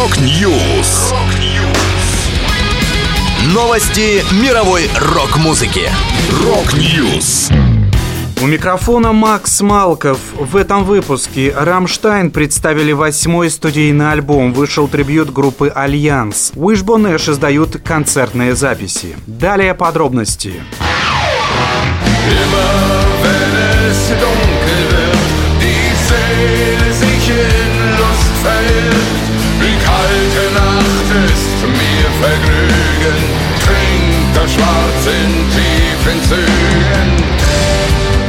Rock News. Новости мировой рок-музыки. Rock News. У микрофона Макс Малков. В этом выпуске «Рамштайн» представили восьмой студийный альбом. Вышел трибют группы «Альянс». Wishbone Ash издают концертные записи. Далее подробности. Immer wenn es dunkel wird, die Seele sich in Lust verliert, wie kalte Nacht ist mir Vergnügen, trinkt das Schwarz in tiefen Zügen.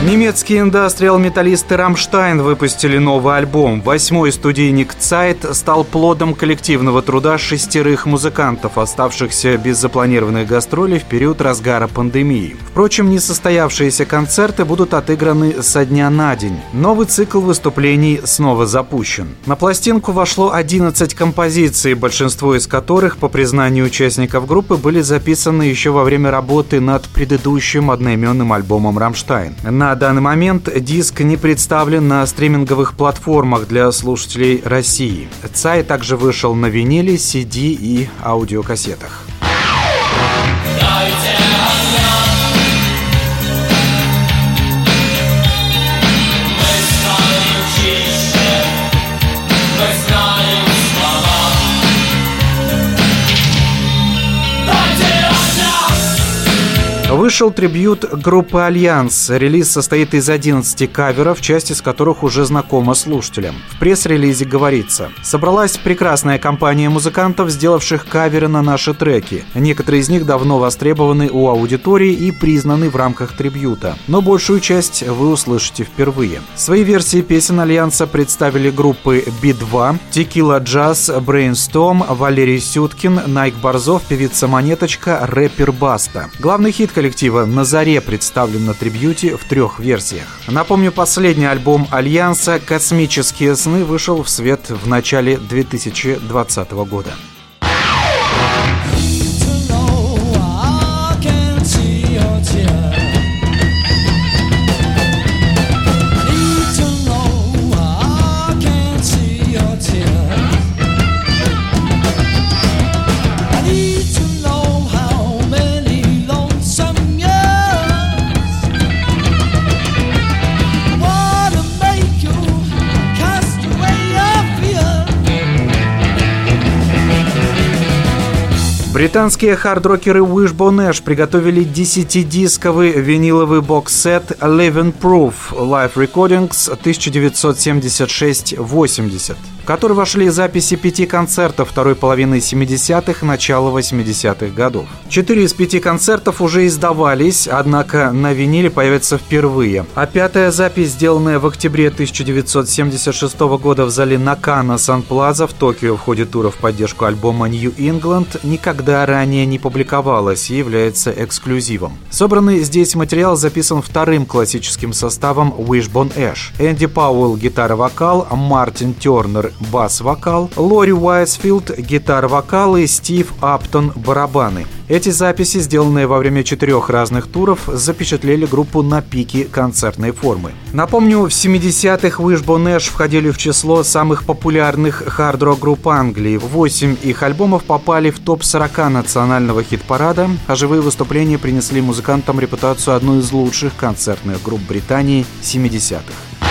Немецкие индастриал-металлисты «Рамштайн» выпустили новый альбом. Восьмой студийник «Цайт» стал плодом коллективного труда шестерых музыкантов, оставшихся без запланированных гастролей в период разгара пандемии. Впрочем, несостоявшиеся концерты будут отыграны со дня на день. Новый цикл выступлений снова запущен. На пластинку вошло 11 композиций, большинство из которых, по признанию участников группы, были записаны еще во время работы над предыдущим одноименным альбомом «Рамштайн». На на данный момент диск не представлен на стриминговых платформах для слушателей России. Цай также вышел на виниле, CD и аудиокассетах. Вышел трибют группы «Альянс». Релиз состоит из 11 каверов, часть из которых уже знакома слушателям. В пресс-релизе говорится «Собралась прекрасная компания музыкантов, сделавших каверы на наши треки. Некоторые из них давно востребованы у аудитории и признаны в рамках трибюта. Но большую часть вы услышите впервые». Свои версии песен «Альянса» представили группы Би-2, Tequilajazzz, Brainstorm, Валерий Сюткин, Найк Борзов, певица Монеточка, рэпер Баста. Главный хит коллектива «На заре» представлен на трибьюте в трех версиях. Напомню, последний альбом Альянса «Космические сны» вышел в свет в начале 2020 года. Британские хардрокеры Wishbone Ash приготовили 10-дисковый виниловый бокс-сет Living Proof Live Recordings 1976-80 в который вошли записи пяти концертов второй половины 70-х, начала 80-х годов. Четыре из пяти концертов уже издавались, однако на виниле появятся впервые. А пятая запись, сделанная в октябре 1976 года в зале Накана Сан-Плаза в Токио в ходе тура в поддержку альбома New England, никогда ранее не публиковалась и является эксклюзивом. Собранный здесь материал записан вторым классическим составом Wishbone Ash. Энди Пауэлл – гитара-вокал, Мартин Тернер бас-вокал, Лори Уайсфилд – гитара-вокал и Стив Аптон – барабаны. Эти записи, сделанные во время четырех разных туров, запечатлели группу на пике концертной формы. Напомню, в 70-х Wishbone Ash входили в число самых популярных хард-рок групп Англии. Восемь их альбомов попали в топ-40 национального хит-парада, а живые выступления принесли музыкантам репутацию одной из лучших концертных групп Британии 70-х.